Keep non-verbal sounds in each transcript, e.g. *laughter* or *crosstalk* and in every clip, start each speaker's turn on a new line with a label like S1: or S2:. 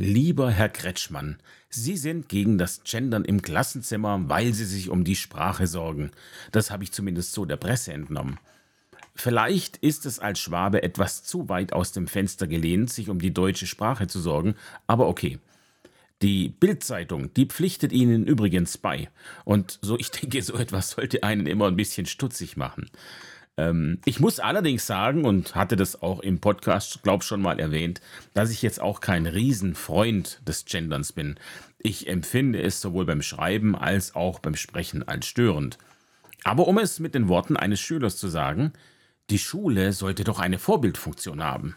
S1: Lieber Herr Kretschmann, Sie sind gegen das Gendern im Klassenzimmer, weil Sie sich um die Sprache sorgen. Das habe ich zumindest so der Presse entnommen. Vielleicht ist es als Schwabe etwas zu weit aus dem Fenster gelehnt, sich um die deutsche Sprache zu sorgen, aber okay. Die Bildzeitung, die pflichtet Ihnen übrigens bei. Und so, ich denke, so etwas sollte einen immer ein bisschen stutzig machen. Ähm, ich muss allerdings sagen, und hatte das auch im Podcast, glaub schon mal erwähnt, dass ich jetzt auch kein Riesenfreund des Genderns bin. Ich empfinde es sowohl beim Schreiben als auch beim Sprechen als störend. Aber um es mit den Worten eines Schülers zu sagen, die Schule sollte doch eine Vorbildfunktion haben.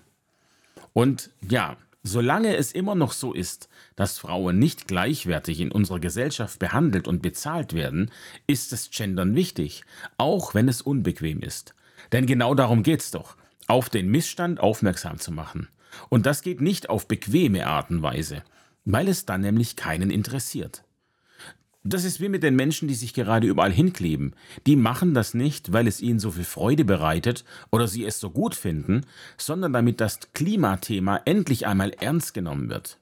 S1: Und ja, Solange es immer noch so ist, dass Frauen nicht gleichwertig in unserer Gesellschaft behandelt und bezahlt werden, ist das Gendern wichtig, auch wenn es unbequem ist. Denn genau darum geht's doch, auf den Missstand aufmerksam zu machen. Und das geht nicht auf bequeme Art und Weise, weil es dann nämlich keinen interessiert. Das ist wie mit den Menschen, die sich gerade überall hinkleben. Die machen das nicht, weil es ihnen so viel Freude bereitet oder sie es so gut finden, sondern damit das Klimathema endlich einmal ernst genommen wird.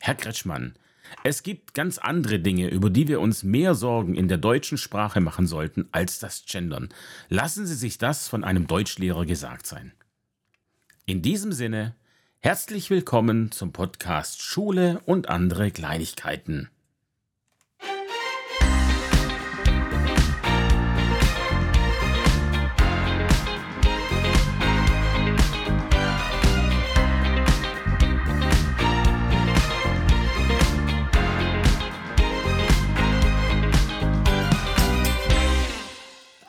S1: Herr Kretschmann, es gibt ganz andere Dinge, über die wir uns mehr Sorgen in der deutschen Sprache machen sollten, als das Gendern. Lassen Sie sich das von einem Deutschlehrer gesagt sein. In diesem Sinne, herzlich willkommen zum Podcast Schule und andere Kleinigkeiten.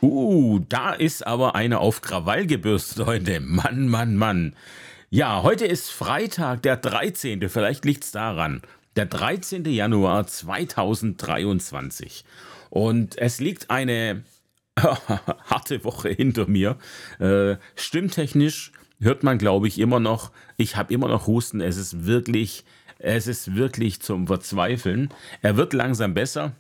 S1: Uh, da ist aber eine auf Krawall gebürstet heute. Mann, Mann, Mann. Ja, heute ist Freitag, der 13. Vielleicht liegt es daran. Der 13. Januar 2023. Und es liegt eine *laughs* harte Woche hinter mir. Äh, stimmtechnisch hört man, glaube ich, immer noch. Ich habe immer noch Husten. Es ist wirklich, es ist wirklich zum Verzweifeln. Er wird langsam besser.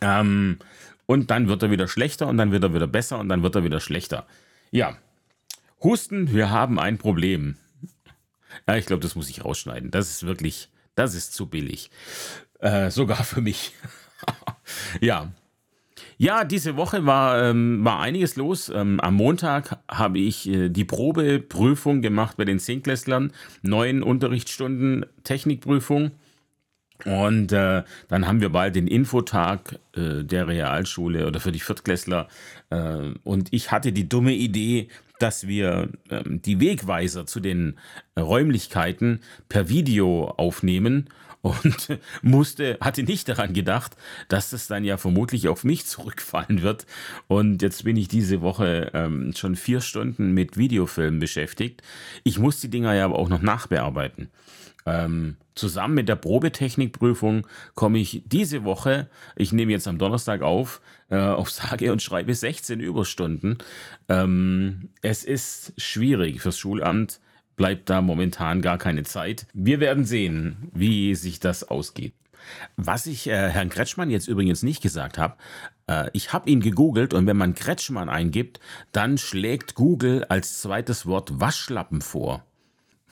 S1: Ähm, und dann wird er wieder schlechter und dann wird er wieder besser und dann wird er wieder schlechter. Ja, Husten, wir haben ein Problem. Ja, ich glaube, das muss ich rausschneiden. Das ist wirklich, das ist zu billig. Äh, sogar für mich. *laughs* ja. Ja, diese Woche war, ähm, war einiges los. Ähm, am Montag habe ich äh, die Probeprüfung gemacht bei den Zehntklässlern. Neun Unterrichtsstunden Technikprüfung. Und äh, dann haben wir bald den Infotag äh, der Realschule oder für die Viertklässler. Äh, und ich hatte die dumme Idee, dass wir ähm, die Wegweiser zu den Räumlichkeiten per Video aufnehmen *laughs* und musste, hatte nicht daran gedacht, dass das dann ja vermutlich auf mich zurückfallen wird. Und jetzt bin ich diese Woche ähm, schon vier Stunden mit Videofilmen beschäftigt. Ich muss die Dinger ja aber auch noch nachbearbeiten. Ähm, zusammen mit der Probetechnikprüfung komme ich diese Woche, ich nehme jetzt am Donnerstag auf, äh, auf sage und schreibe 16 Überstunden. Ähm, es ist schwierig fürs Schulamt, bleibt da momentan gar keine Zeit. Wir werden sehen, wie sich das ausgeht. Was ich äh, Herrn Kretschmann jetzt übrigens nicht gesagt habe, äh, ich habe ihn gegoogelt und wenn man Kretschmann eingibt, dann schlägt Google als zweites Wort Waschlappen vor.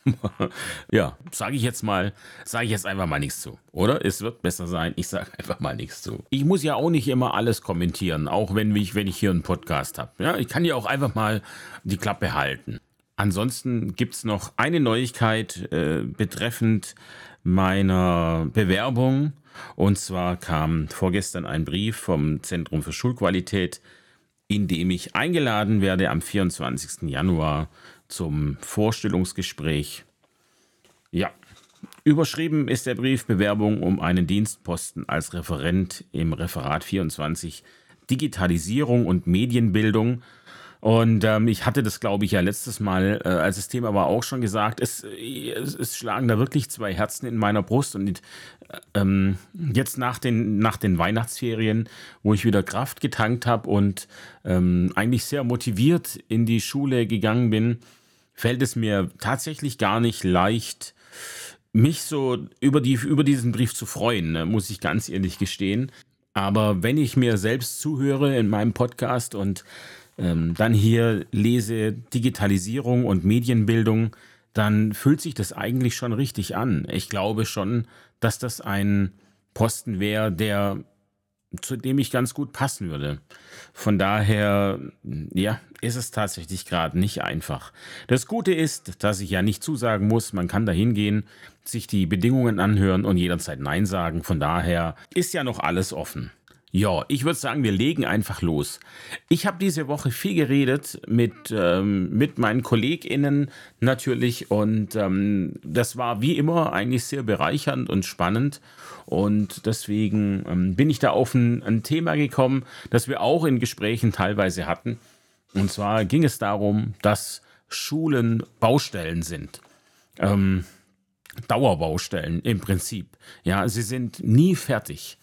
S1: *laughs* ja, sage ich jetzt mal, sage ich jetzt einfach mal nichts zu, oder? Es wird besser sein, ich sage einfach mal nichts zu. Ich muss ja auch nicht immer alles kommentieren, auch wenn ich, wenn ich hier einen Podcast habe. Ja, ich kann ja auch einfach mal die Klappe halten. Ansonsten gibt es noch eine Neuigkeit äh, betreffend meiner Bewerbung. Und zwar kam vorgestern ein Brief vom Zentrum für Schulqualität, in dem ich eingeladen werde am 24. Januar zum Vorstellungsgespräch. Ja, überschrieben ist der Brief Bewerbung um einen Dienstposten als Referent im Referat 24 Digitalisierung und Medienbildung und ähm, ich hatte das, glaube ich, ja letztes Mal, äh, als das Thema war, auch schon gesagt. Es, es, es, schlagen da wirklich zwei Herzen in meiner Brust. Und äh, ähm, jetzt nach den, nach den Weihnachtsferien, wo ich wieder Kraft getankt habe und ähm, eigentlich sehr motiviert in die Schule gegangen bin, fällt es mir tatsächlich gar nicht leicht, mich so über, die, über diesen Brief zu freuen, ne, muss ich ganz ehrlich gestehen. Aber wenn ich mir selbst zuhöre in meinem Podcast und ähm, dann hier lese Digitalisierung und Medienbildung, dann fühlt sich das eigentlich schon richtig an. Ich glaube schon, dass das ein Posten wäre, der zu dem ich ganz gut passen würde. Von daher, ja, ist es tatsächlich gerade nicht einfach. Das Gute ist, dass ich ja nicht zusagen muss, man kann da hingehen, sich die Bedingungen anhören und jederzeit Nein sagen. Von daher ist ja noch alles offen. Ja, ich würde sagen, wir legen einfach los. Ich habe diese Woche viel geredet mit, ähm, mit meinen KollegInnen natürlich und ähm, das war wie immer eigentlich sehr bereichernd und spannend und deswegen ähm, bin ich da auf ein, ein Thema gekommen, das wir auch in Gesprächen teilweise hatten. Und zwar ging es darum, dass Schulen Baustellen sind. Ähm, Dauerbaustellen im Prinzip. Ja, sie sind nie fertig.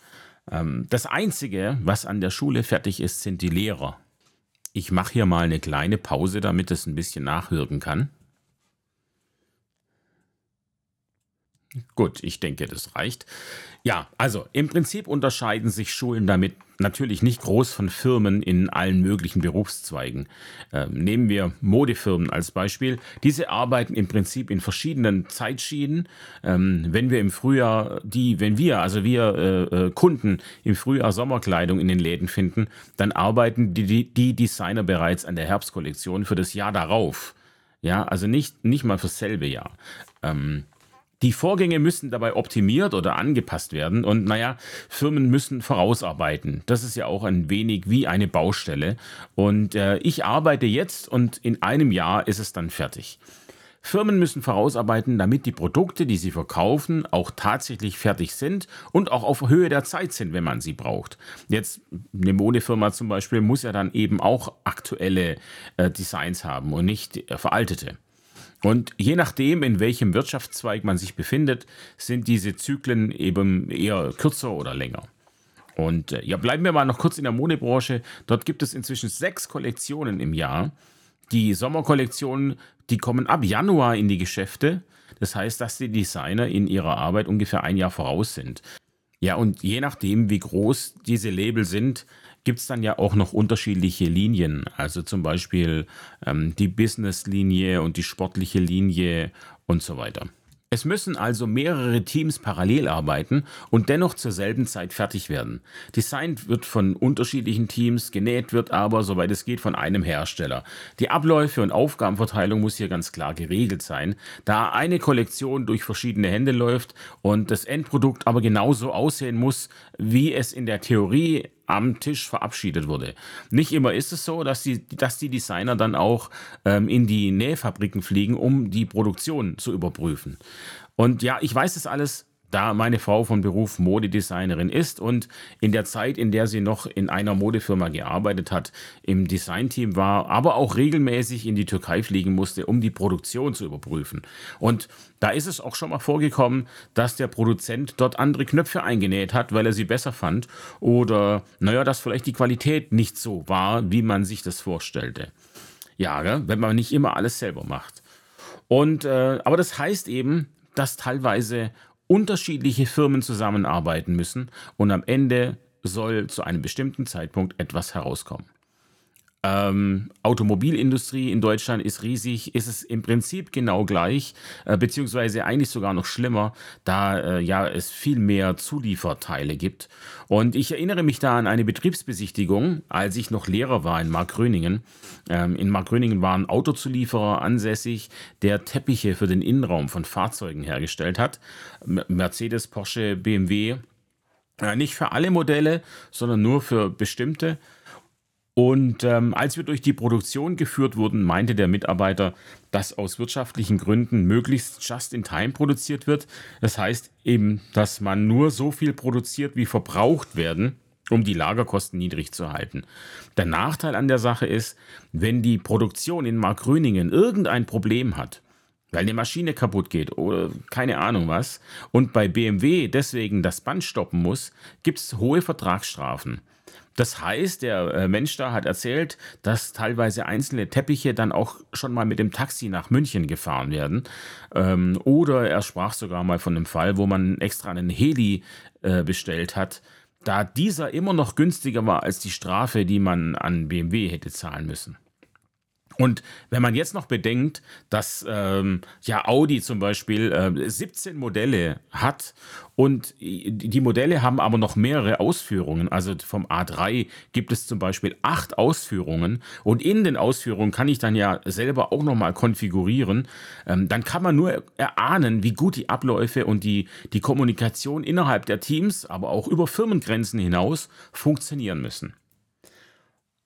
S1: Ähm, das Einzige, was an der Schule fertig ist, sind die Lehrer. Ich mache hier mal eine kleine Pause, damit es ein bisschen nachwirken kann. Gut, ich denke, das reicht. Ja, also im Prinzip unterscheiden sich Schulen damit natürlich nicht groß von Firmen in allen möglichen Berufszweigen. Ähm, nehmen wir Modefirmen als Beispiel. Diese arbeiten im Prinzip in verschiedenen Zeitschienen. Ähm, wenn wir im Frühjahr die, wenn wir, also wir äh, äh, Kunden im Frühjahr Sommerkleidung in den Läden finden, dann arbeiten die, die Designer bereits an der Herbstkollektion für das Jahr darauf. Ja, also nicht, nicht mal fürs selbe Jahr. Ähm, die Vorgänge müssen dabei optimiert oder angepasst werden und naja, Firmen müssen vorausarbeiten. Das ist ja auch ein wenig wie eine Baustelle. Und äh, ich arbeite jetzt und in einem Jahr ist es dann fertig. Firmen müssen vorausarbeiten, damit die Produkte, die sie verkaufen, auch tatsächlich fertig sind und auch auf Höhe der Zeit sind, wenn man sie braucht. Jetzt eine Modefirma zum Beispiel muss ja dann eben auch aktuelle äh, Designs haben und nicht äh, veraltete. Und je nachdem, in welchem Wirtschaftszweig man sich befindet, sind diese Zyklen eben eher kürzer oder länger. Und äh, ja, bleiben wir mal noch kurz in der Modebranche. Dort gibt es inzwischen sechs Kollektionen im Jahr. Die Sommerkollektionen, die kommen ab Januar in die Geschäfte. Das heißt, dass die Designer in ihrer Arbeit ungefähr ein Jahr voraus sind. Ja, und je nachdem, wie groß diese Label sind, gibt es dann ja auch noch unterschiedliche Linien. Also zum Beispiel ähm, die Business-Linie und die sportliche Linie und so weiter. Es müssen also mehrere Teams parallel arbeiten und dennoch zur selben Zeit fertig werden. Designt wird von unterschiedlichen Teams, genäht wird aber, soweit es geht, von einem Hersteller. Die Abläufe und Aufgabenverteilung muss hier ganz klar geregelt sein, da eine Kollektion durch verschiedene Hände läuft und das Endprodukt aber genauso aussehen muss, wie es in der Theorie am Tisch verabschiedet wurde. Nicht immer ist es so, dass die, dass die Designer dann auch ähm, in die Nähfabriken fliegen, um die Produktion zu überprüfen. Und ja, ich weiß es alles da meine Frau von Beruf Modedesignerin ist und in der Zeit, in der sie noch in einer Modefirma gearbeitet hat, im Designteam war, aber auch regelmäßig in die Türkei fliegen musste, um die Produktion zu überprüfen. Und da ist es auch schon mal vorgekommen, dass der Produzent dort andere Knöpfe eingenäht hat, weil er sie besser fand oder, naja, dass vielleicht die Qualität nicht so war, wie man sich das vorstellte. Ja, wenn man nicht immer alles selber macht. Und, äh, aber das heißt eben, dass teilweise unterschiedliche Firmen zusammenarbeiten müssen und am Ende soll zu einem bestimmten Zeitpunkt etwas herauskommen. Ähm, Automobilindustrie in Deutschland ist riesig, ist es im Prinzip genau gleich, äh, beziehungsweise eigentlich sogar noch schlimmer, da äh, ja es viel mehr Zulieferteile gibt. Und ich erinnere mich da an eine Betriebsbesichtigung, als ich noch Lehrer war in Markgröningen. Ähm, in Markgröningen war ein Autozulieferer ansässig, der Teppiche für den Innenraum von Fahrzeugen hergestellt hat. Mercedes, Porsche, BMW. Äh, nicht für alle Modelle, sondern nur für bestimmte. Und ähm, als wir durch die Produktion geführt wurden, meinte der Mitarbeiter, dass aus wirtschaftlichen Gründen möglichst just in time produziert wird. Das heißt eben, dass man nur so viel produziert, wie verbraucht werden, um die Lagerkosten niedrig zu halten. Der Nachteil an der Sache ist, wenn die Produktion in Markgröningen irgendein Problem hat, weil eine Maschine kaputt geht oder keine Ahnung was, und bei BMW deswegen das Band stoppen muss, gibt es hohe Vertragsstrafen. Das heißt, der äh, Mensch da hat erzählt, dass teilweise einzelne Teppiche dann auch schon mal mit dem Taxi nach München gefahren werden. Ähm, oder er sprach sogar mal von einem Fall, wo man extra einen Heli äh, bestellt hat, da dieser immer noch günstiger war als die Strafe, die man an BMW hätte zahlen müssen. Und wenn man jetzt noch bedenkt, dass ähm, ja Audi zum Beispiel äh, 17 Modelle hat und die Modelle haben aber noch mehrere Ausführungen. Also vom A3 gibt es zum Beispiel acht Ausführungen und in den Ausführungen kann ich dann ja selber auch nochmal konfigurieren. Ähm, dann kann man nur erahnen, wie gut die Abläufe und die, die Kommunikation innerhalb der Teams, aber auch über Firmengrenzen hinaus funktionieren müssen.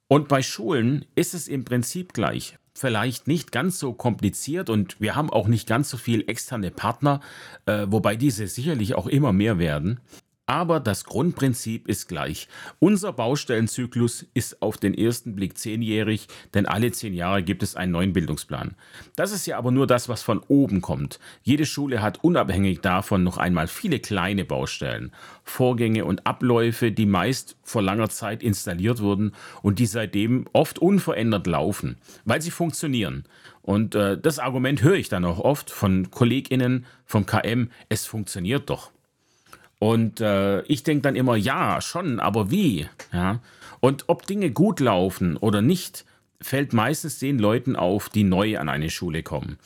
S1: Und bei Schulen ist es im Prinzip gleich. Vielleicht nicht ganz so kompliziert und wir haben auch nicht ganz so viel externe Partner, äh, wobei diese sicherlich auch immer mehr werden. Aber das Grundprinzip ist gleich. Unser Baustellenzyklus ist auf den ersten Blick zehnjährig, denn alle zehn Jahre gibt es einen neuen Bildungsplan. Das ist ja aber nur das, was von oben kommt. Jede Schule hat unabhängig davon noch einmal viele kleine Baustellen, Vorgänge und Abläufe, die meist vor langer Zeit installiert wurden und die seitdem oft unverändert laufen, weil sie funktionieren. Und äh, das Argument höre ich dann auch oft von Kolleginnen vom KM, es funktioniert doch. Und äh, ich denke dann immer, ja, schon, aber wie? Ja? Und ob Dinge gut laufen oder nicht, fällt meistens den Leuten auf, die neu an eine Schule kommen.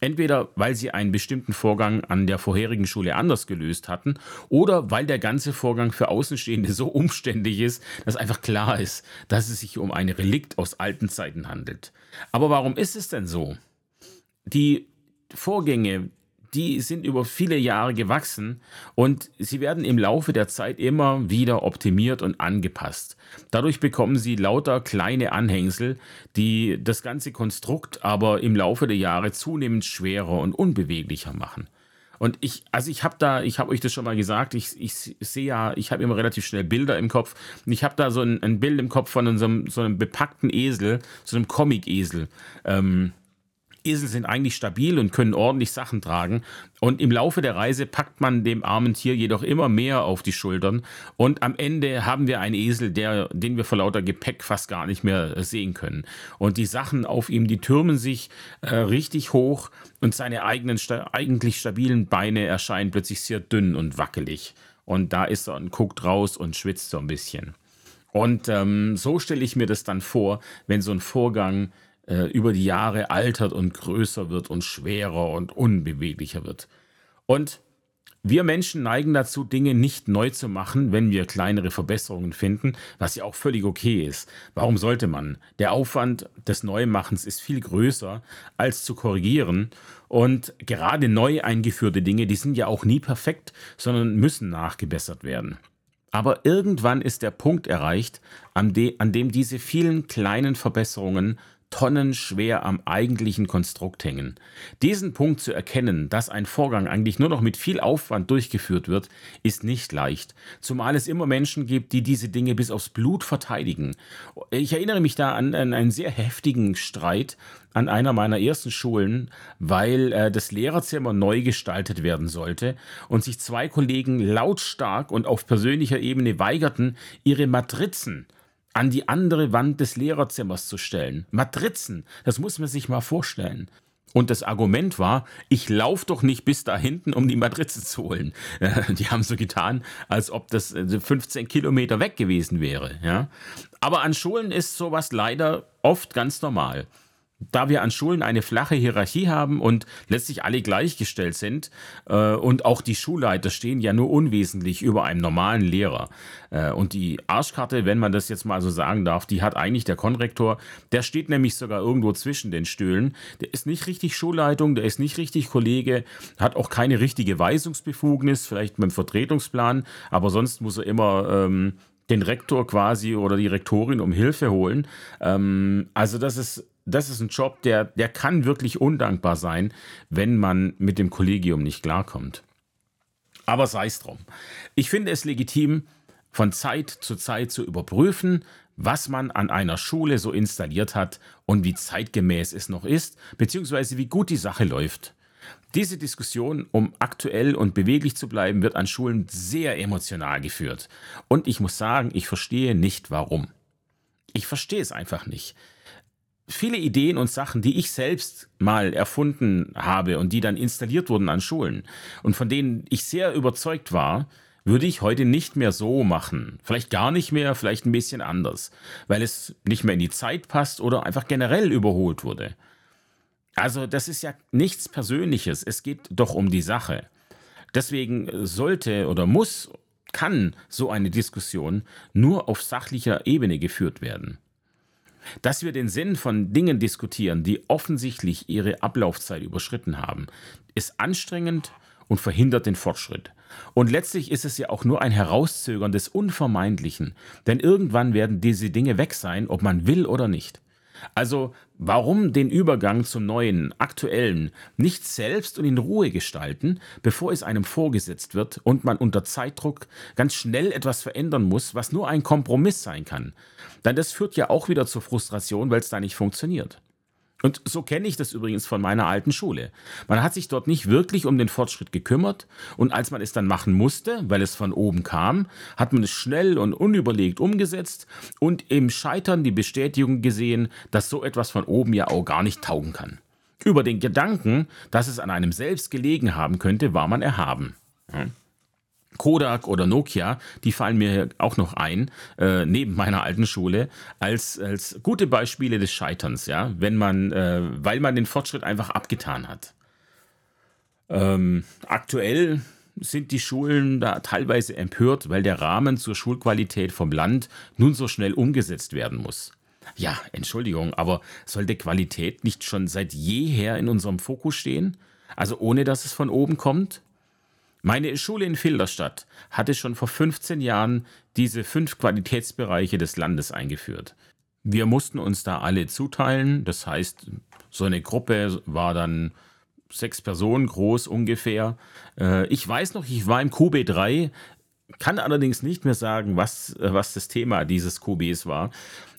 S1: Entweder weil sie einen bestimmten Vorgang an der vorherigen Schule anders gelöst hatten oder weil der ganze Vorgang für Außenstehende so umständlich ist, dass einfach klar ist, dass es sich um ein Relikt aus alten Zeiten handelt. Aber warum ist es denn so? Die Vorgänge, die sind über viele Jahre gewachsen und sie werden im Laufe der Zeit immer wieder optimiert und angepasst. Dadurch bekommen sie lauter kleine Anhängsel, die das ganze Konstrukt aber im Laufe der Jahre zunehmend schwerer und unbeweglicher machen. Und ich, also ich habe da, ich habe euch das schon mal gesagt, ich, ich sehe ja, ich habe immer relativ schnell Bilder im Kopf. Und ich habe da so ein, ein, Bild im Kopf von so einem, so einem bepackten Esel, so einem Comic-Esel. Ähm, Esel sind eigentlich stabil und können ordentlich Sachen tragen. Und im Laufe der Reise packt man dem armen Tier jedoch immer mehr auf die Schultern. Und am Ende haben wir einen Esel, der, den wir vor lauter Gepäck fast gar nicht mehr sehen können. Und die Sachen auf ihm, die türmen sich äh, richtig hoch und seine eigenen, sta eigentlich stabilen Beine erscheinen plötzlich sehr dünn und wackelig. Und da ist er und guckt raus und schwitzt so ein bisschen. Und ähm, so stelle ich mir das dann vor, wenn so ein Vorgang äh, über die Jahre altert und größer wird und schwerer und unbeweglicher wird. Und wir Menschen neigen dazu, Dinge nicht neu zu machen, wenn wir kleinere Verbesserungen finden, was ja auch völlig okay ist. Warum sollte man? Der Aufwand des Neumachens ist viel größer als zu korrigieren. Und gerade neu eingeführte Dinge, die sind ja auch nie perfekt, sondern müssen nachgebessert werden. Aber irgendwann ist der Punkt erreicht, an, de an dem diese vielen kleinen Verbesserungen tonnenschwer am eigentlichen Konstrukt hängen. Diesen Punkt zu erkennen, dass ein Vorgang eigentlich nur noch mit viel Aufwand durchgeführt wird, ist nicht leicht, zumal es immer Menschen gibt, die diese Dinge bis aufs Blut verteidigen. Ich erinnere mich da an, an einen sehr heftigen Streit an einer meiner ersten Schulen, weil äh, das Lehrerzimmer neu gestaltet werden sollte und sich zwei Kollegen lautstark und auf persönlicher Ebene weigerten, ihre Matrizen an die andere Wand des Lehrerzimmers zu stellen. Matrizen, das muss man sich mal vorstellen. Und das Argument war, ich laufe doch nicht bis da hinten, um die Matrize zu holen. *laughs* Die haben so getan, als ob das 15 äh, Kilometer weg gewesen wäre. Aber an Schulen ist sowas leider oft ganz normal da wir an Schulen eine flache Hierarchie haben und letztlich alle gleichgestellt sind äh, und auch die Schulleiter stehen ja nur unwesentlich über einem normalen Lehrer. Äh, und die Arschkarte, wenn man das jetzt mal so sagen darf, die hat eigentlich der Konrektor. Der steht nämlich sogar irgendwo zwischen den Stühlen. Der ist nicht richtig Schulleitung, der ist nicht richtig Kollege, hat auch keine richtige Weisungsbefugnis, vielleicht mit dem Vertretungsplan, aber sonst muss er immer ähm, den Rektor quasi oder die Rektorin um Hilfe holen. Ähm, also das ist das ist ein Job, der, der kann wirklich undankbar sein, wenn man mit dem Kollegium nicht klarkommt. Aber sei es drum. Ich finde es legitim, von Zeit zu Zeit zu überprüfen, was man an einer Schule so installiert hat und wie zeitgemäß es noch ist, beziehungsweise wie gut die Sache läuft. Diese Diskussion, um aktuell und beweglich zu bleiben, wird an Schulen sehr emotional geführt. Und ich muss sagen, ich verstehe nicht warum. Ich verstehe es einfach nicht viele Ideen und Sachen, die ich selbst mal erfunden habe und die dann installiert wurden an Schulen und von denen ich sehr überzeugt war, würde ich heute nicht mehr so machen. Vielleicht gar nicht mehr, vielleicht ein bisschen anders, weil es nicht mehr in die Zeit passt oder einfach generell überholt wurde. Also das ist ja nichts Persönliches, es geht doch um die Sache. Deswegen sollte oder muss, kann so eine Diskussion nur auf sachlicher Ebene geführt werden. Dass wir den Sinn von Dingen diskutieren, die offensichtlich ihre Ablaufzeit überschritten haben, ist anstrengend und verhindert den Fortschritt. Und letztlich ist es ja auch nur ein Herauszögern des Unvermeidlichen, denn irgendwann werden diese Dinge weg sein, ob man will oder nicht. Also warum den Übergang zum neuen, aktuellen nicht selbst und in Ruhe gestalten, bevor es einem vorgesetzt wird und man unter Zeitdruck ganz schnell etwas verändern muss, was nur ein Kompromiss sein kann? Denn das führt ja auch wieder zur Frustration, weil es da nicht funktioniert. Und so kenne ich das übrigens von meiner alten Schule. Man hat sich dort nicht wirklich um den Fortschritt gekümmert und als man es dann machen musste, weil es von oben kam, hat man es schnell und unüberlegt umgesetzt und im Scheitern die Bestätigung gesehen, dass so etwas von oben ja auch gar nicht taugen kann. Über den Gedanken, dass es an einem selbst gelegen haben könnte, war man erhaben. Kodak oder Nokia, die fallen mir auch noch ein, äh, neben meiner alten Schule, als, als gute Beispiele des Scheiterns, ja, wenn man, äh, weil man den Fortschritt einfach abgetan hat. Ähm, aktuell sind die Schulen da teilweise empört, weil der Rahmen zur Schulqualität vom Land nun so schnell umgesetzt werden muss. Ja, Entschuldigung, aber sollte Qualität nicht schon seit jeher in unserem Fokus stehen? Also ohne dass es von oben kommt? Meine Schule in Filderstadt hatte schon vor 15 Jahren diese fünf Qualitätsbereiche des Landes eingeführt. Wir mussten uns da alle zuteilen, das heißt, so eine Gruppe war dann sechs Personen groß ungefähr. Äh, ich weiß noch, ich war im QB3, kann allerdings nicht mehr sagen, was, was das Thema dieses QBs war.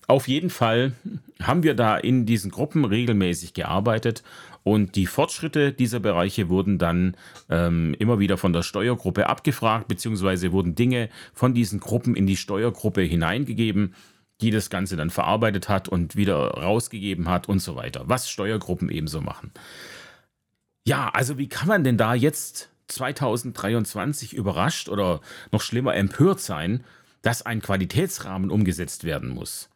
S1: Auf jeden Fall haben wir da in diesen Gruppen regelmäßig gearbeitet und die Fortschritte dieser Bereiche wurden dann ähm, immer wieder von der Steuergruppe abgefragt, beziehungsweise wurden Dinge von diesen Gruppen in die Steuergruppe hineingegeben, die das Ganze dann verarbeitet hat und wieder rausgegeben hat und so weiter, was Steuergruppen ebenso machen. Ja, also wie kann man denn da jetzt 2023 überrascht oder noch schlimmer empört sein, dass ein Qualitätsrahmen umgesetzt werden muss?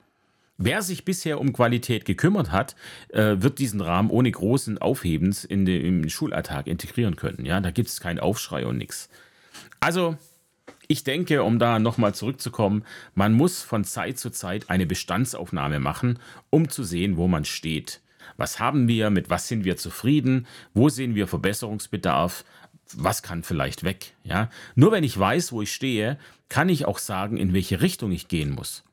S1: Wer sich bisher um Qualität gekümmert hat, äh, wird diesen Rahmen ohne großen Aufhebens in den, im Schulalltag integrieren können. Ja, da gibt es keinen Aufschrei und nichts. Also, ich denke, um da nochmal zurückzukommen, man muss von Zeit zu Zeit eine Bestandsaufnahme machen, um zu sehen, wo man steht. Was haben wir, mit was sind wir zufrieden, wo sehen wir Verbesserungsbedarf, was kann vielleicht weg. Ja? Nur wenn ich weiß, wo ich stehe, kann ich auch sagen, in welche Richtung ich gehen muss.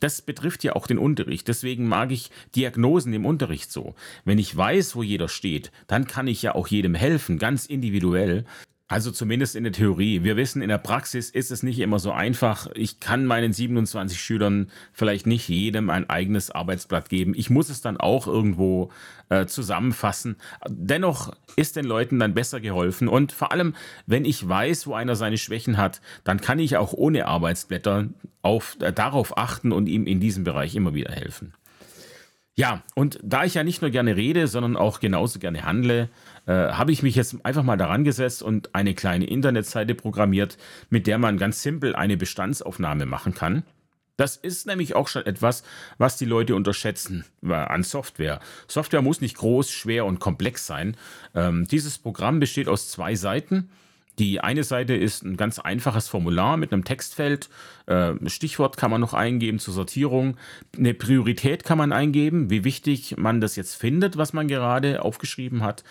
S1: Das betrifft ja auch den Unterricht. Deswegen mag ich Diagnosen im Unterricht so. Wenn ich weiß, wo jeder steht, dann kann ich ja auch jedem helfen, ganz individuell. Also zumindest in der Theorie. Wir wissen, in der Praxis ist es nicht immer so einfach. Ich kann meinen 27 Schülern vielleicht nicht jedem ein eigenes Arbeitsblatt geben. Ich muss es dann auch irgendwo äh, zusammenfassen. Dennoch ist den Leuten dann besser geholfen. Und vor allem, wenn ich weiß, wo einer seine Schwächen hat, dann kann ich auch ohne Arbeitsblätter auf, äh, darauf achten und ihm in diesem Bereich immer wieder helfen. Ja, und da ich ja nicht nur gerne rede, sondern auch genauso gerne handle, äh, habe ich mich jetzt einfach mal daran gesetzt und eine kleine Internetseite programmiert, mit der man ganz simpel eine Bestandsaufnahme machen kann. Das ist nämlich auch schon etwas, was die Leute unterschätzen äh, an Software. Software muss nicht groß, schwer und komplex sein. Ähm, dieses Programm besteht aus zwei Seiten. Die eine Seite ist ein ganz einfaches Formular mit einem Textfeld. Äh, Stichwort kann man noch eingeben zur Sortierung. Eine Priorität kann man eingeben, wie wichtig man das jetzt findet, was man gerade aufgeschrieben hat.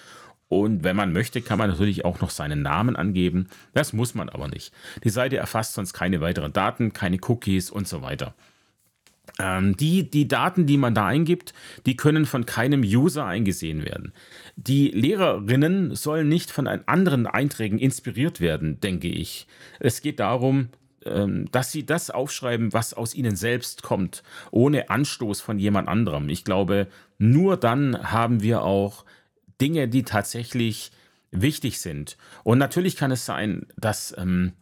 S1: Und wenn man möchte, kann man natürlich auch noch seinen Namen angeben. Das muss man aber nicht. Die Seite erfasst sonst keine weiteren Daten, keine Cookies und so weiter. Ähm, die, die Daten, die man da eingibt, die können von keinem User eingesehen werden. Die Lehrerinnen sollen nicht von anderen Einträgen inspiriert werden, denke ich. Es geht darum, ähm, dass sie das aufschreiben, was aus ihnen selbst kommt, ohne Anstoß von jemand anderem. Ich glaube, nur dann haben wir auch Dinge, die tatsächlich wichtig sind. Und natürlich kann es sein, dass, ähm,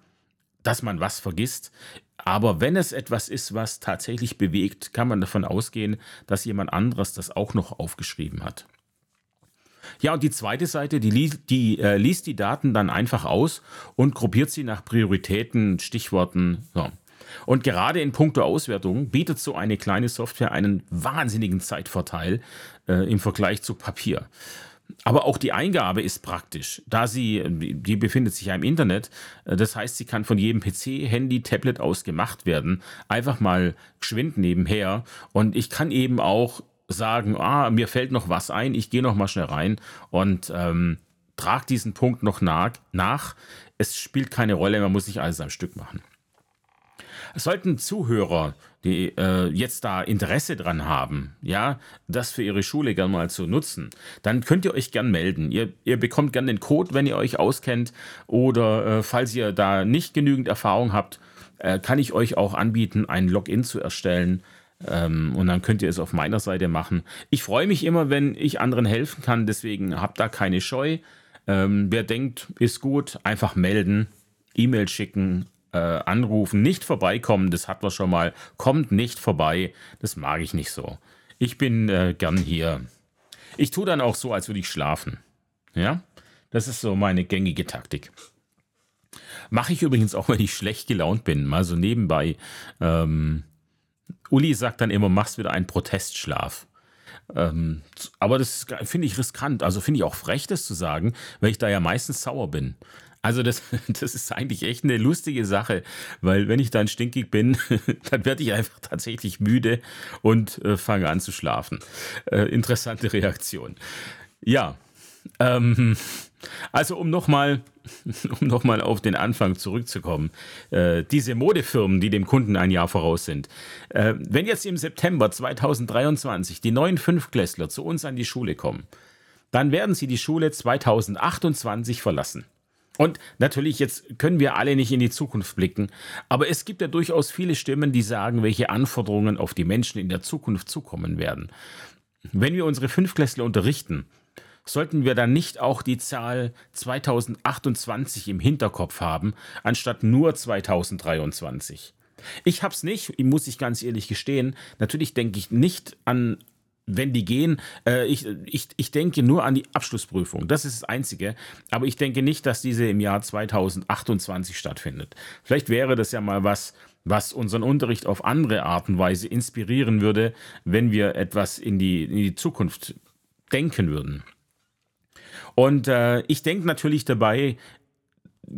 S1: dass man was vergisst. Aber wenn es etwas ist, was tatsächlich bewegt, kann man davon ausgehen, dass jemand anderes das auch noch aufgeschrieben hat. Ja, und die zweite Seite, die, li die äh, liest die Daten dann einfach aus und gruppiert sie nach Prioritäten, Stichworten. So. Und gerade in puncto Auswertung bietet so eine kleine Software einen wahnsinnigen Zeitvorteil äh, im Vergleich zu Papier. Aber auch die Eingabe ist praktisch, da sie, die befindet sich ja im Internet. Das heißt, sie kann von jedem PC, Handy, Tablet aus gemacht werden. Einfach mal geschwind nebenher. Und ich kann eben auch sagen, ah, mir fällt noch was ein, ich gehe noch mal schnell rein und ähm, trage diesen Punkt noch nach. Es spielt keine Rolle, man muss nicht alles am Stück machen. Sollten Zuhörer, die äh, jetzt da Interesse dran haben, ja, das für ihre Schule gern mal zu nutzen, dann könnt ihr euch gern melden. Ihr, ihr bekommt gern den Code, wenn ihr euch auskennt oder äh, falls ihr da nicht genügend Erfahrung habt, äh, kann ich euch auch anbieten, ein Login zu erstellen. Ähm, und dann könnt ihr es auf meiner Seite machen. Ich freue mich immer, wenn ich anderen helfen kann, deswegen habt da keine Scheu. Ähm, wer denkt, ist gut, einfach melden, E-Mail schicken, äh, anrufen, nicht vorbeikommen, das hat man schon mal. Kommt nicht vorbei, das mag ich nicht so. Ich bin äh, gern hier. Ich tue dann auch so, als würde ich schlafen. Ja, das ist so meine gängige Taktik. Mache ich übrigens auch, *laughs* wenn ich schlecht gelaunt bin, mal so nebenbei. Ähm, Uli sagt dann immer, machst wieder einen Protestschlaf. Ähm, aber das finde ich riskant, also finde ich auch frech, das zu sagen, weil ich da ja meistens sauer bin. Also das, *laughs* das ist eigentlich echt eine lustige Sache, weil wenn ich dann stinkig bin, *laughs* dann werde ich einfach tatsächlich müde und äh, fange an zu schlafen. Äh, interessante Reaktion. Ja, ähm, also um nochmal *laughs* um noch auf den Anfang zurückzukommen, äh, diese Modefirmen, die dem Kunden ein Jahr voraus sind. Äh, wenn jetzt im September 2023 die neuen Fünfklässler zu uns an die Schule kommen, dann werden sie die Schule 2028 verlassen. Und natürlich, jetzt können wir alle nicht in die Zukunft blicken, aber es gibt ja durchaus viele Stimmen, die sagen, welche Anforderungen auf die Menschen in der Zukunft zukommen werden. Wenn wir unsere Fünfklässler unterrichten, sollten wir dann nicht auch die Zahl 2028 im Hinterkopf haben, anstatt nur 2023? Ich hab's nicht, muss ich ganz ehrlich gestehen. Natürlich denke ich nicht an wenn die gehen, äh, ich, ich, ich denke nur an die Abschlussprüfung. Das ist das Einzige. Aber ich denke nicht, dass diese im Jahr 2028 stattfindet. Vielleicht wäre das ja mal was, was unseren Unterricht auf andere Art und Weise inspirieren würde, wenn wir etwas in die, in die Zukunft denken würden. Und äh, ich denke natürlich dabei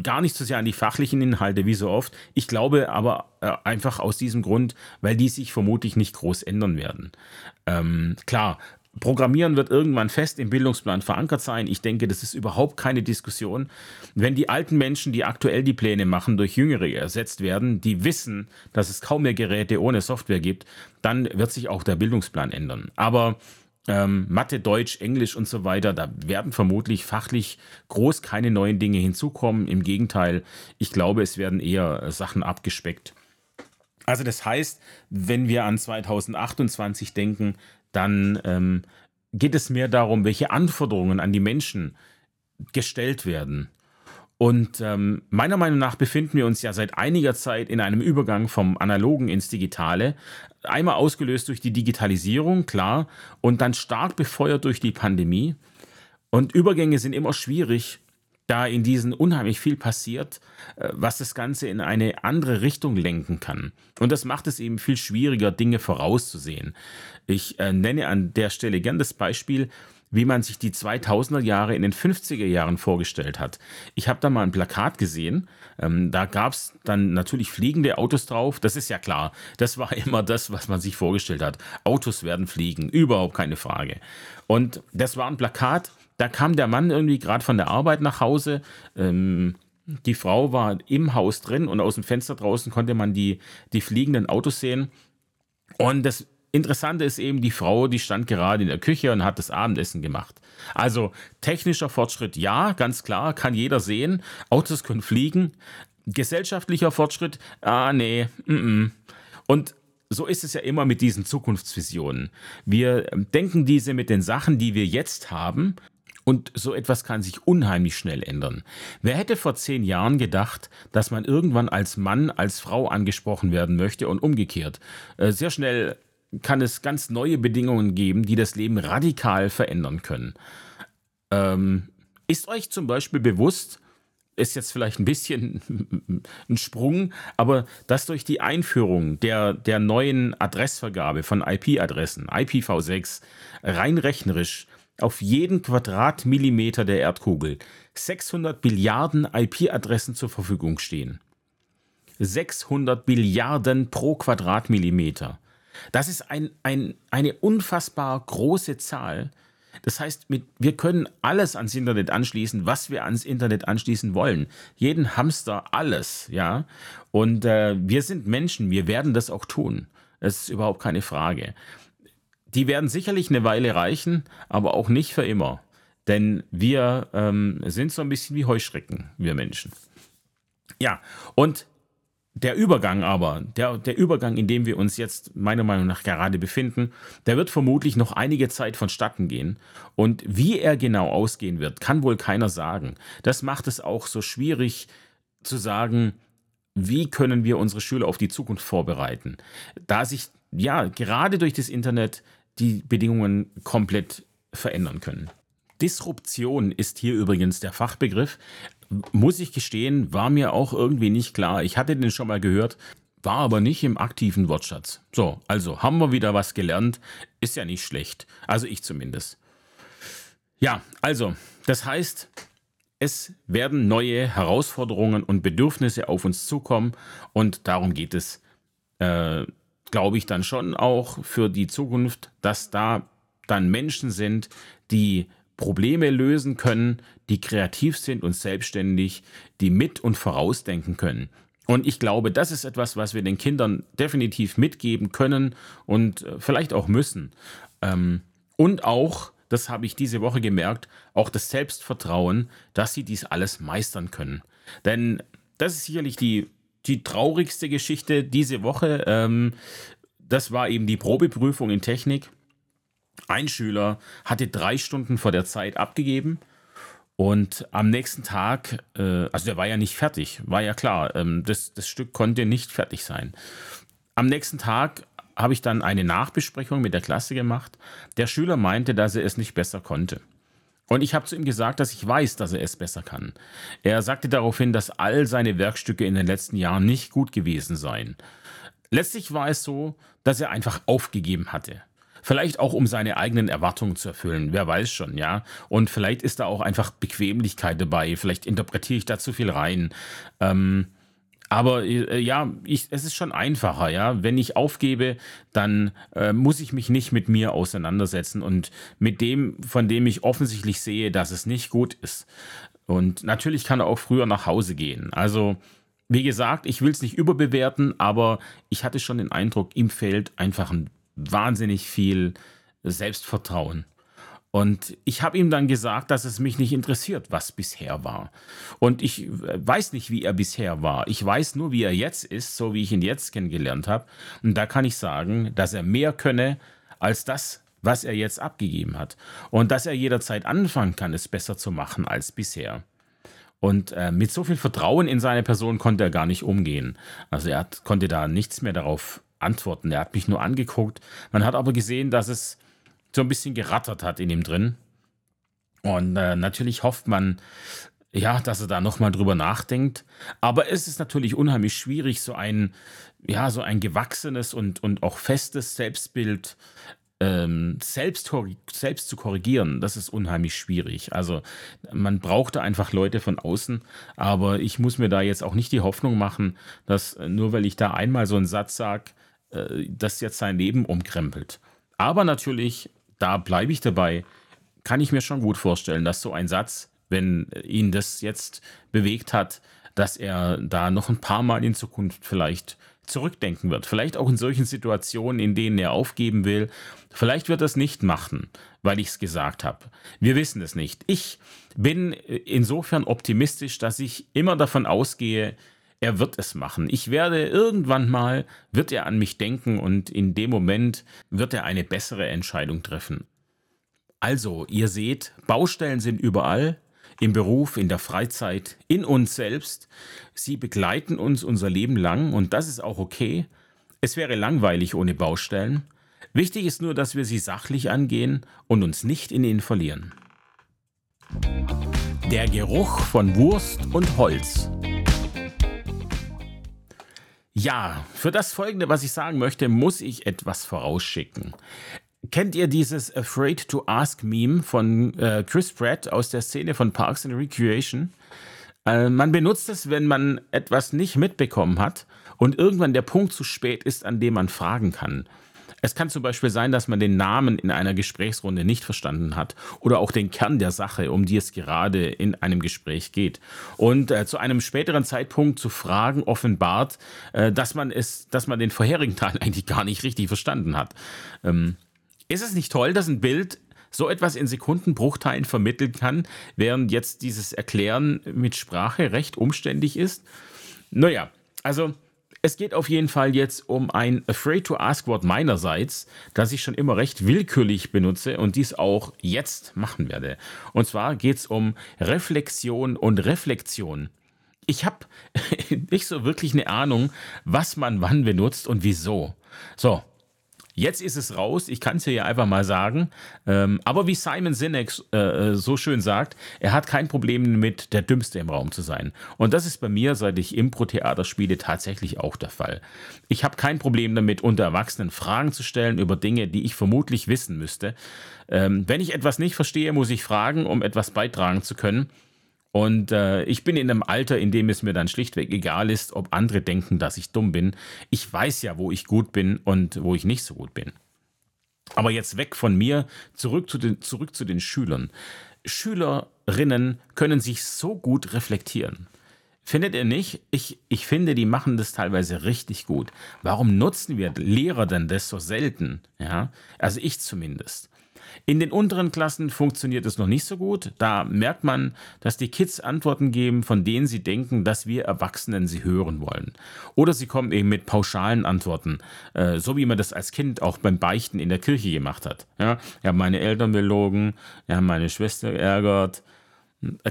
S1: gar nicht so sehr an die fachlichen Inhalte wie so oft. Ich glaube aber äh, einfach aus diesem Grund, weil die sich vermutlich nicht groß ändern werden. Ähm, klar, Programmieren wird irgendwann fest im Bildungsplan verankert sein. Ich denke, das ist überhaupt keine Diskussion. Wenn die alten Menschen, die aktuell die Pläne machen, durch Jüngere ersetzt werden, die wissen, dass es kaum mehr Geräte ohne Software gibt, dann wird sich auch der Bildungsplan ändern. Aber ähm, Mathe, Deutsch, Englisch und so weiter, da werden vermutlich fachlich groß keine neuen Dinge hinzukommen. Im Gegenteil, ich glaube, es werden eher äh, Sachen abgespeckt. Also das heißt, wenn wir an 2028 denken, dann ähm, geht es mehr darum, welche Anforderungen an die Menschen gestellt werden. Und ähm, meiner Meinung nach befinden wir uns ja seit einiger Zeit in einem Übergang vom Analogen ins Digitale. Einmal ausgelöst durch die Digitalisierung, klar, und dann stark befeuert durch die Pandemie. Und Übergänge sind immer schwierig, da in diesen unheimlich viel passiert, äh, was das Ganze in eine andere Richtung lenken kann. Und das macht es eben viel schwieriger, Dinge vorauszusehen. Ich äh, nenne an der Stelle gern das Beispiel, wie man sich die 2000er Jahre in den 50er Jahren vorgestellt hat. Ich habe da mal ein Plakat gesehen, ähm, da gab es dann natürlich fliegende Autos drauf, das ist ja klar, das war *laughs* immer das, was man sich vorgestellt hat. Autos werden fliegen, überhaupt keine Frage. Und das war ein Plakat, da kam der Mann irgendwie gerade von der Arbeit nach Hause, ähm, die Frau war im Haus drin und aus dem Fenster draußen konnte man die, die fliegenden Autos sehen. Und das Interessante ist eben, die Frau, die stand gerade in der Küche und hat das Abendessen gemacht. Also technischer Fortschritt, ja, ganz klar, kann jeder sehen. Autos können fliegen. Gesellschaftlicher Fortschritt, ah, nee, mm -mm. Und so ist es ja immer mit diesen Zukunftsvisionen. Wir denken diese mit den Sachen, die wir jetzt haben, und so etwas kann sich unheimlich schnell ändern. Wer hätte vor zehn Jahren gedacht, dass man irgendwann als Mann, als Frau angesprochen werden möchte und umgekehrt? Äh, sehr schnell kann es ganz neue Bedingungen geben, die das Leben radikal verändern können. Ähm, ist euch zum Beispiel bewusst, ist jetzt vielleicht ein bisschen *laughs* ein Sprung, aber dass durch die Einführung der, der neuen Adressvergabe von IP-Adressen, IPv6, rein rechnerisch auf jeden Quadratmillimeter der Erdkugel 600 Billiarden IP-Adressen zur Verfügung stehen. 600 Billiarden pro Quadratmillimeter. Das ist ein, ein, eine unfassbar große Zahl. Das heißt, mit, wir können alles ans Internet anschließen, was wir ans Internet anschließen wollen. Jeden Hamster, alles, ja. Und äh, wir sind Menschen, wir werden das auch tun. Das ist überhaupt keine Frage. Die werden sicherlich eine Weile reichen, aber auch nicht für immer. Denn wir ähm, sind so ein bisschen wie Heuschrecken, wir Menschen. Ja, und der Übergang aber, der, der Übergang, in dem wir uns jetzt meiner Meinung nach gerade befinden, der wird vermutlich noch einige Zeit vonstatten gehen. Und wie er genau ausgehen wird, kann wohl keiner sagen. Das macht es auch so schwierig zu sagen, wie können wir unsere Schüler auf die Zukunft vorbereiten. Da sich ja gerade durch das Internet die Bedingungen komplett verändern können. Disruption ist hier übrigens der Fachbegriff. Muss ich gestehen, war mir auch irgendwie nicht klar. Ich hatte den schon mal gehört, war aber nicht im aktiven Wortschatz. So, also haben wir wieder was gelernt. Ist ja nicht schlecht. Also ich zumindest. Ja, also, das heißt, es werden neue Herausforderungen und Bedürfnisse auf uns zukommen und darum geht es, äh, glaube ich, dann schon auch für die Zukunft, dass da dann Menschen sind, die Probleme lösen können, die kreativ sind und selbstständig, die mit und vorausdenken können. Und ich glaube, das ist etwas, was wir den Kindern definitiv mitgeben können und äh, vielleicht auch müssen. Ähm, und auch, das habe ich diese Woche gemerkt, auch das Selbstvertrauen, dass sie dies alles meistern können. Denn das ist sicherlich die, die traurigste Geschichte diese Woche. Ähm, das war eben die Probeprüfung in Technik. Ein Schüler hatte drei Stunden vor der Zeit abgegeben und am nächsten Tag, äh, also der war ja nicht fertig, war ja klar, ähm, das, das Stück konnte nicht fertig sein. Am nächsten Tag habe ich dann eine Nachbesprechung mit der Klasse gemacht. Der Schüler meinte, dass er es nicht besser konnte. Und ich habe zu ihm gesagt, dass ich weiß, dass er es besser kann. Er sagte daraufhin, dass all seine Werkstücke in den letzten Jahren nicht gut gewesen seien. Letztlich war es so, dass er einfach aufgegeben hatte. Vielleicht auch, um seine eigenen Erwartungen zu erfüllen. Wer weiß schon, ja. Und vielleicht ist da auch einfach Bequemlichkeit dabei. Vielleicht interpretiere ich da zu viel rein. Ähm, aber äh, ja, ich, es ist schon einfacher, ja. Wenn ich aufgebe, dann äh, muss ich mich nicht mit mir auseinandersetzen und mit dem, von dem ich offensichtlich sehe, dass es nicht gut ist. Und natürlich kann er auch früher nach Hause gehen. Also, wie gesagt, ich will es nicht überbewerten, aber ich hatte schon den Eindruck, ihm fehlt einfach ein wahnsinnig viel Selbstvertrauen. Und ich habe ihm dann gesagt, dass es mich nicht interessiert, was bisher war. Und ich weiß nicht, wie er bisher war. Ich weiß nur, wie er jetzt ist, so wie ich ihn jetzt kennengelernt habe. Und da kann ich sagen, dass er mehr könne als das, was er jetzt abgegeben hat. Und dass er jederzeit anfangen kann, es besser zu machen als bisher. Und äh, mit so viel Vertrauen in seine Person konnte er gar nicht umgehen. Also er hat, konnte da nichts mehr darauf antworten. Er hat mich nur angeguckt. Man hat aber gesehen, dass es so ein bisschen gerattert hat in ihm drin. Und äh, natürlich hofft man, ja, dass er da nochmal drüber nachdenkt. Aber es ist natürlich unheimlich schwierig, so ein, ja, so ein gewachsenes und, und auch festes Selbstbild ähm, selbst, selbst zu korrigieren, das ist unheimlich schwierig. Also man braucht da einfach Leute von außen, aber ich muss mir da jetzt auch nicht die Hoffnung machen, dass äh, nur weil ich da einmal so einen Satz sage, äh, das jetzt sein Leben umkrempelt. Aber natürlich, da bleibe ich dabei, kann ich mir schon gut vorstellen, dass so ein Satz, wenn ihn das jetzt bewegt hat, dass er da noch ein paar Mal in Zukunft vielleicht zurückdenken wird. Vielleicht auch in solchen Situationen, in denen er aufgeben will. Vielleicht wird er es nicht machen, weil ich es gesagt habe. Wir wissen es nicht. Ich bin insofern optimistisch, dass ich immer davon ausgehe, er wird es machen. Ich werde irgendwann mal, wird er an mich denken und in dem Moment wird er eine bessere Entscheidung treffen. Also, ihr seht, Baustellen sind überall, im Beruf, in der Freizeit, in uns selbst. Sie begleiten uns unser Leben lang und das ist auch okay. Es wäre langweilig ohne Baustellen. Wichtig ist nur, dass wir sie sachlich angehen und uns nicht in ihnen verlieren. Der Geruch von Wurst und Holz. Ja, für das Folgende, was ich sagen möchte, muss ich etwas vorausschicken. Kennt ihr dieses Afraid to Ask Meme von äh, Chris Pratt aus der Szene von Parks and Recreation? Äh, man benutzt es, wenn man etwas nicht mitbekommen hat und irgendwann der Punkt zu spät ist, an dem man fragen kann. Es kann zum Beispiel sein, dass man den Namen in einer Gesprächsrunde nicht verstanden hat oder auch den Kern der Sache, um die es gerade in einem Gespräch geht. Und äh, zu einem späteren Zeitpunkt zu fragen offenbart, äh, dass man es, dass man den vorherigen Teil *laughs* eigentlich gar nicht richtig verstanden hat. Ähm, ist es nicht toll, dass ein Bild so etwas in Sekundenbruchteilen vermitteln kann, während jetzt dieses Erklären mit Sprache recht umständlich ist? Naja, also es geht auf jeden Fall jetzt um ein Afraid to Ask Wort meinerseits, das ich schon immer recht willkürlich benutze und dies auch jetzt machen werde. Und zwar geht es um Reflexion und Reflexion. Ich habe *laughs* nicht so wirklich eine Ahnung, was man wann benutzt und wieso. So, Jetzt ist es raus, ich kann es hier einfach mal sagen. Ähm, aber wie Simon Sinek äh, äh, so schön sagt, er hat kein Problem damit, der Dümmste im Raum zu sein. Und das ist bei mir, seit ich Impro-Theater spiele, tatsächlich auch der Fall. Ich habe kein Problem damit, unter Erwachsenen Fragen zu stellen über Dinge, die ich vermutlich wissen müsste. Ähm, wenn ich etwas nicht verstehe, muss ich fragen, um etwas beitragen zu können. Und äh, ich bin in einem Alter, in dem es mir dann schlichtweg egal ist, ob andere denken, dass ich dumm bin. Ich weiß ja, wo ich gut bin und wo ich nicht so gut bin. Aber jetzt weg von mir, zurück zu den, zurück zu den Schülern. Schülerinnen können sich so gut reflektieren. Findet ihr nicht? Ich, ich finde, die machen das teilweise richtig gut. Warum nutzen wir Lehrer denn das so selten? Ja, also ich zumindest. In den unteren Klassen funktioniert es noch nicht so gut. Da merkt man, dass die Kids Antworten geben, von denen sie denken, dass wir Erwachsenen sie hören wollen. Oder sie kommen eben mit pauschalen Antworten, äh, so wie man das als Kind auch beim Beichten in der Kirche gemacht hat. Ja, ja meine Eltern belogen, ja, meine Schwester ärgert,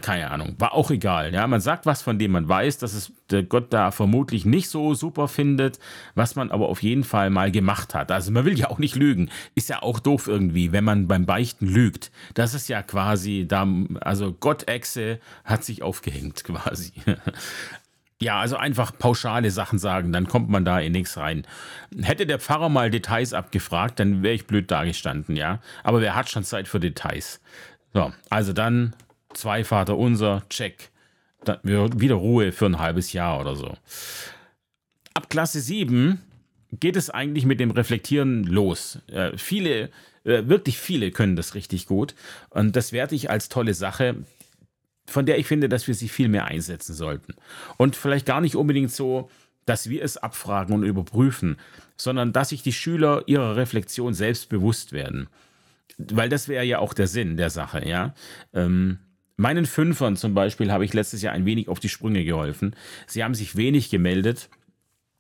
S1: keine Ahnung, war auch egal. Ja, man sagt was, von dem man weiß, dass es der Gott da vermutlich nicht so super findet, was man aber auf jeden Fall mal gemacht hat. Also man will ja auch nicht lügen. Ist ja auch doof irgendwie, wenn man beim Beichten lügt. Das ist ja quasi da, also Gott-Echse hat sich aufgehängt *laughs* quasi. Ja, also einfach pauschale Sachen sagen, dann kommt man da in nichts rein. Hätte der Pfarrer mal Details abgefragt, dann wäre ich blöd dagestanden, ja. Aber wer hat schon Zeit für Details? So, also dann zwei Vater unser, check. Dann wieder Ruhe für ein halbes Jahr oder so. Ab Klasse 7 geht es eigentlich mit dem Reflektieren los. Äh, viele, äh, wirklich viele können das richtig gut. Und das werte ich als tolle Sache, von der ich finde, dass wir sie viel mehr einsetzen sollten. Und vielleicht gar nicht unbedingt so, dass wir es abfragen und überprüfen, sondern dass sich die Schüler ihrer Reflexion selbst bewusst werden. Weil das wäre ja auch der Sinn der Sache, ja. Ähm, Meinen Fünfern zum Beispiel habe ich letztes Jahr ein wenig auf die Sprünge geholfen. Sie haben sich wenig gemeldet.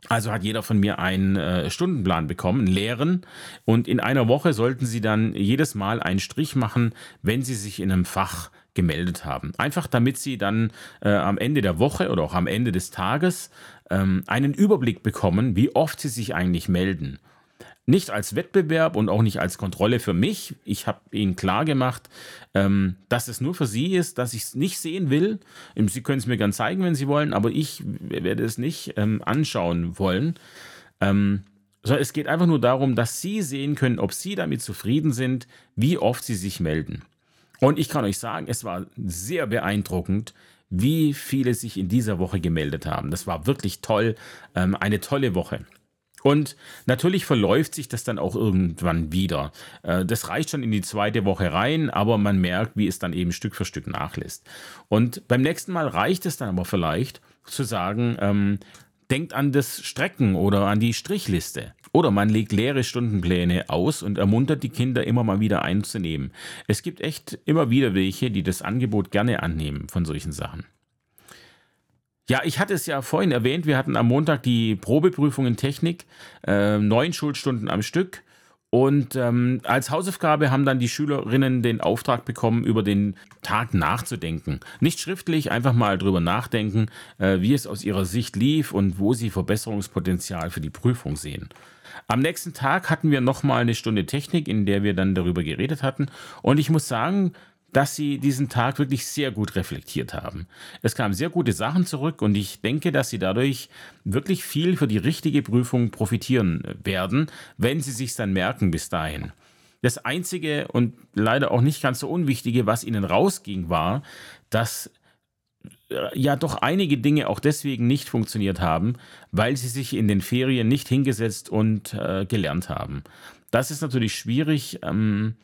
S1: Also hat jeder von mir einen äh, Stundenplan bekommen, einen leeren. Und in einer Woche sollten sie dann jedes Mal einen Strich machen, wenn sie sich in einem Fach gemeldet haben. Einfach damit sie dann äh, am Ende der Woche oder auch am Ende des Tages ähm, einen Überblick bekommen, wie oft sie sich eigentlich melden. Nicht als Wettbewerb und auch nicht als Kontrolle für mich. Ich habe ihnen klar gemacht, ähm, dass es nur für sie ist, dass ich es nicht sehen will. Ähm, sie können es mir gern zeigen, wenn sie wollen, aber ich werde es nicht ähm, anschauen wollen. Ähm, sondern es geht einfach nur darum, dass sie sehen können, ob sie damit zufrieden sind, wie oft sie sich melden. Und ich kann euch sagen, es war sehr beeindruckend, wie viele sich in dieser Woche gemeldet haben. Das war wirklich toll, ähm, eine tolle Woche. Und natürlich verläuft sich das dann auch irgendwann wieder. Äh, das reicht schon in die zweite Woche rein, aber man merkt, wie es dann eben Stück für Stück nachlässt. Und beim nächsten Mal reicht es dann aber vielleicht zu sagen, ähm, denkt an das Strecken oder an die Strichliste. Oder man legt leere Stundenpläne aus und ermuntert die Kinder immer mal wieder einzunehmen. Es gibt echt immer wieder welche, die das Angebot gerne annehmen von solchen Sachen. Ja, ich hatte es ja vorhin erwähnt, wir hatten am Montag die Probeprüfung in Technik, äh, neun Schulstunden am Stück. Und ähm, als Hausaufgabe haben dann die Schülerinnen den Auftrag bekommen, über den Tag nachzudenken. Nicht schriftlich, einfach mal drüber nachdenken, äh, wie es aus ihrer Sicht lief und wo sie Verbesserungspotenzial für die Prüfung sehen. Am nächsten Tag hatten wir nochmal eine Stunde Technik, in der wir dann darüber geredet hatten. Und ich muss sagen, dass Sie diesen Tag wirklich sehr gut reflektiert haben. Es kamen sehr gute Sachen zurück und ich denke, dass Sie dadurch wirklich viel für die richtige Prüfung profitieren werden, wenn Sie sich dann merken bis dahin. Das Einzige und leider auch nicht ganz so Unwichtige, was Ihnen rausging, war, dass äh, ja doch einige Dinge auch deswegen nicht funktioniert haben, weil sie sich in den Ferien nicht hingesetzt und äh, gelernt haben. Das ist natürlich schwierig, ähm,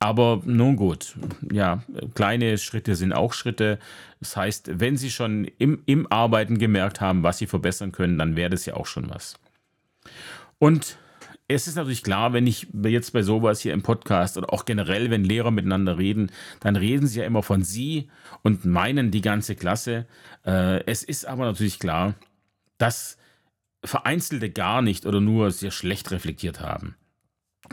S1: aber nun gut, ja, kleine Schritte sind auch Schritte. Das heißt, wenn Sie schon im, im Arbeiten gemerkt haben, was Sie verbessern können, dann wäre das ja auch schon was. Und es ist natürlich klar, wenn ich jetzt bei sowas hier im Podcast oder auch generell, wenn Lehrer miteinander reden, dann reden sie ja immer von sie und meinen die ganze Klasse. Äh, es ist aber natürlich klar, dass Vereinzelte gar nicht oder nur sehr schlecht reflektiert haben.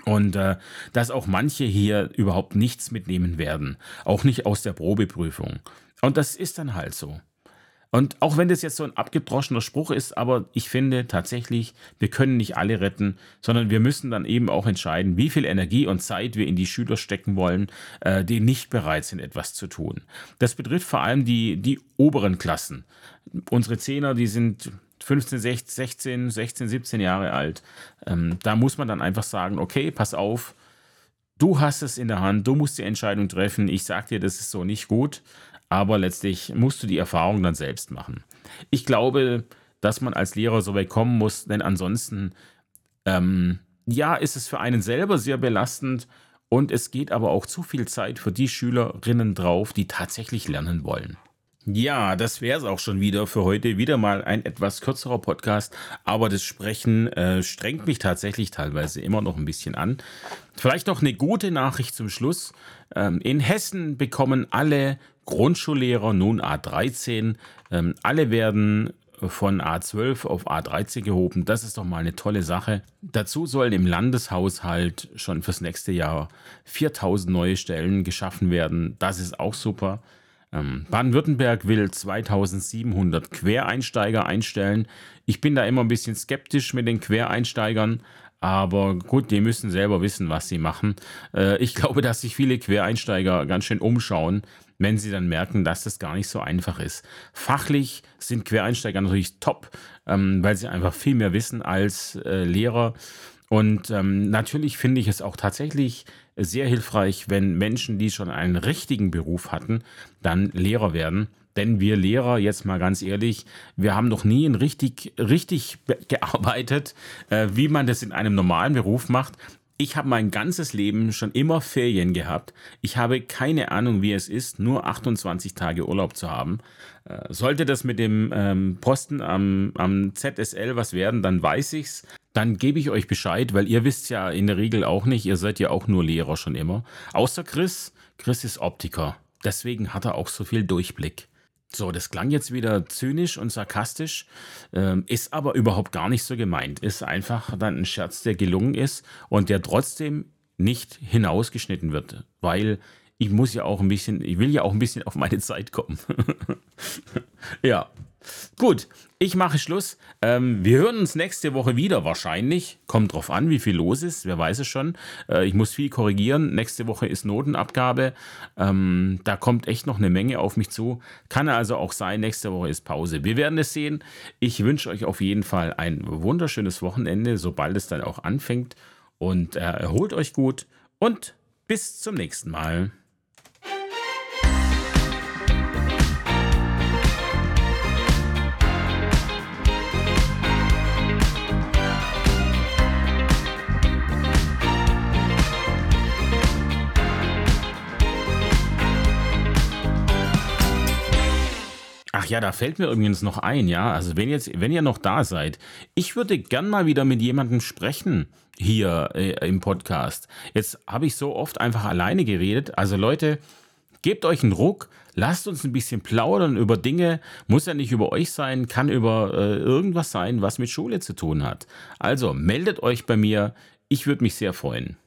S1: Und äh, dass auch manche hier überhaupt nichts mitnehmen werden, auch nicht aus der Probeprüfung. Und das ist dann halt so. Und auch wenn das jetzt so ein abgedroschener Spruch ist, aber ich finde tatsächlich, wir können nicht alle retten, sondern wir müssen dann eben auch entscheiden, wie viel Energie und Zeit wir in die Schüler stecken wollen, äh, die nicht bereit sind, etwas zu tun. Das betrifft vor allem die, die oberen Klassen. Unsere Zehner, die sind 15, 16, 16, 17 Jahre alt. Ähm, da muss man dann einfach sagen, okay, pass auf, du hast es in der Hand, du musst die Entscheidung treffen. Ich sag dir, das ist so nicht gut, aber letztlich musst du die Erfahrung dann selbst machen. Ich glaube, dass man als Lehrer so weit kommen muss, denn ansonsten, ähm, ja, ist es für einen selber sehr belastend und es geht aber auch zu viel Zeit für die Schülerinnen drauf, die tatsächlich lernen wollen. Ja, das wäre es auch schon wieder für heute. Wieder mal ein etwas kürzerer Podcast, aber das Sprechen äh, strengt mich tatsächlich teilweise immer noch ein bisschen an. Vielleicht noch eine gute Nachricht zum Schluss. Ähm, in Hessen bekommen alle Grundschullehrer nun A13. Ähm, alle werden von A12 auf A13 gehoben. Das ist doch mal eine tolle Sache. Dazu sollen im Landeshaushalt schon fürs nächste Jahr 4000 neue Stellen geschaffen werden. Das ist auch super. Ähm, Baden-Württemberg will 2700 Quereinsteiger einstellen. Ich bin da immer ein bisschen skeptisch mit den Quereinsteigern, aber gut, die müssen selber wissen, was sie machen. Äh, ich glaube, dass sich viele Quereinsteiger ganz schön umschauen, wenn sie dann merken, dass das gar nicht so einfach ist. Fachlich sind Quereinsteiger natürlich top, ähm, weil sie einfach viel mehr wissen als äh, Lehrer. Und ähm, natürlich finde ich es auch tatsächlich sehr hilfreich, wenn Menschen, die schon einen richtigen Beruf hatten, dann Lehrer werden. Denn wir Lehrer, jetzt mal ganz ehrlich, wir haben noch nie richtig, richtig gearbeitet, äh, wie man das in einem normalen Beruf macht. Ich habe mein ganzes Leben schon immer Ferien gehabt. Ich habe keine Ahnung, wie es ist, nur 28 Tage Urlaub zu haben. Äh, sollte das mit dem ähm, Posten am, am ZSL was werden, dann weiß ich's dann gebe ich euch Bescheid, weil ihr wisst ja in der Regel auch nicht, ihr seid ja auch nur Lehrer schon immer. Außer Chris. Chris ist Optiker. Deswegen hat er auch so viel Durchblick. So, das klang jetzt wieder zynisch und sarkastisch, ähm, ist aber überhaupt gar nicht so gemeint. Ist einfach dann ein Scherz, der gelungen ist und der trotzdem nicht hinausgeschnitten wird, weil ich muss ja auch ein bisschen, ich will ja auch ein bisschen auf meine Zeit kommen. *laughs* ja, Gut, ich mache Schluss. Ähm, wir hören uns nächste Woche wieder wahrscheinlich. Kommt drauf an, wie viel los ist. Wer weiß es schon. Äh, ich muss viel korrigieren. Nächste Woche ist Notenabgabe. Ähm, da kommt echt noch eine Menge auf mich zu. Kann also auch sein, nächste Woche ist Pause. Wir werden es sehen. Ich wünsche euch auf jeden Fall ein wunderschönes Wochenende, sobald es dann auch anfängt. Und äh, erholt euch gut und bis zum nächsten Mal. Ja, da fällt mir übrigens noch ein, ja. Also wenn jetzt, wenn ihr noch da seid, ich würde gern mal wieder mit jemandem sprechen hier äh, im Podcast. Jetzt habe ich so oft einfach alleine geredet. Also Leute, gebt euch einen Ruck, lasst uns ein bisschen plaudern über Dinge. Muss ja nicht über euch sein, kann über äh, irgendwas sein, was mit Schule zu tun hat. Also meldet euch bei mir. Ich würde mich sehr freuen.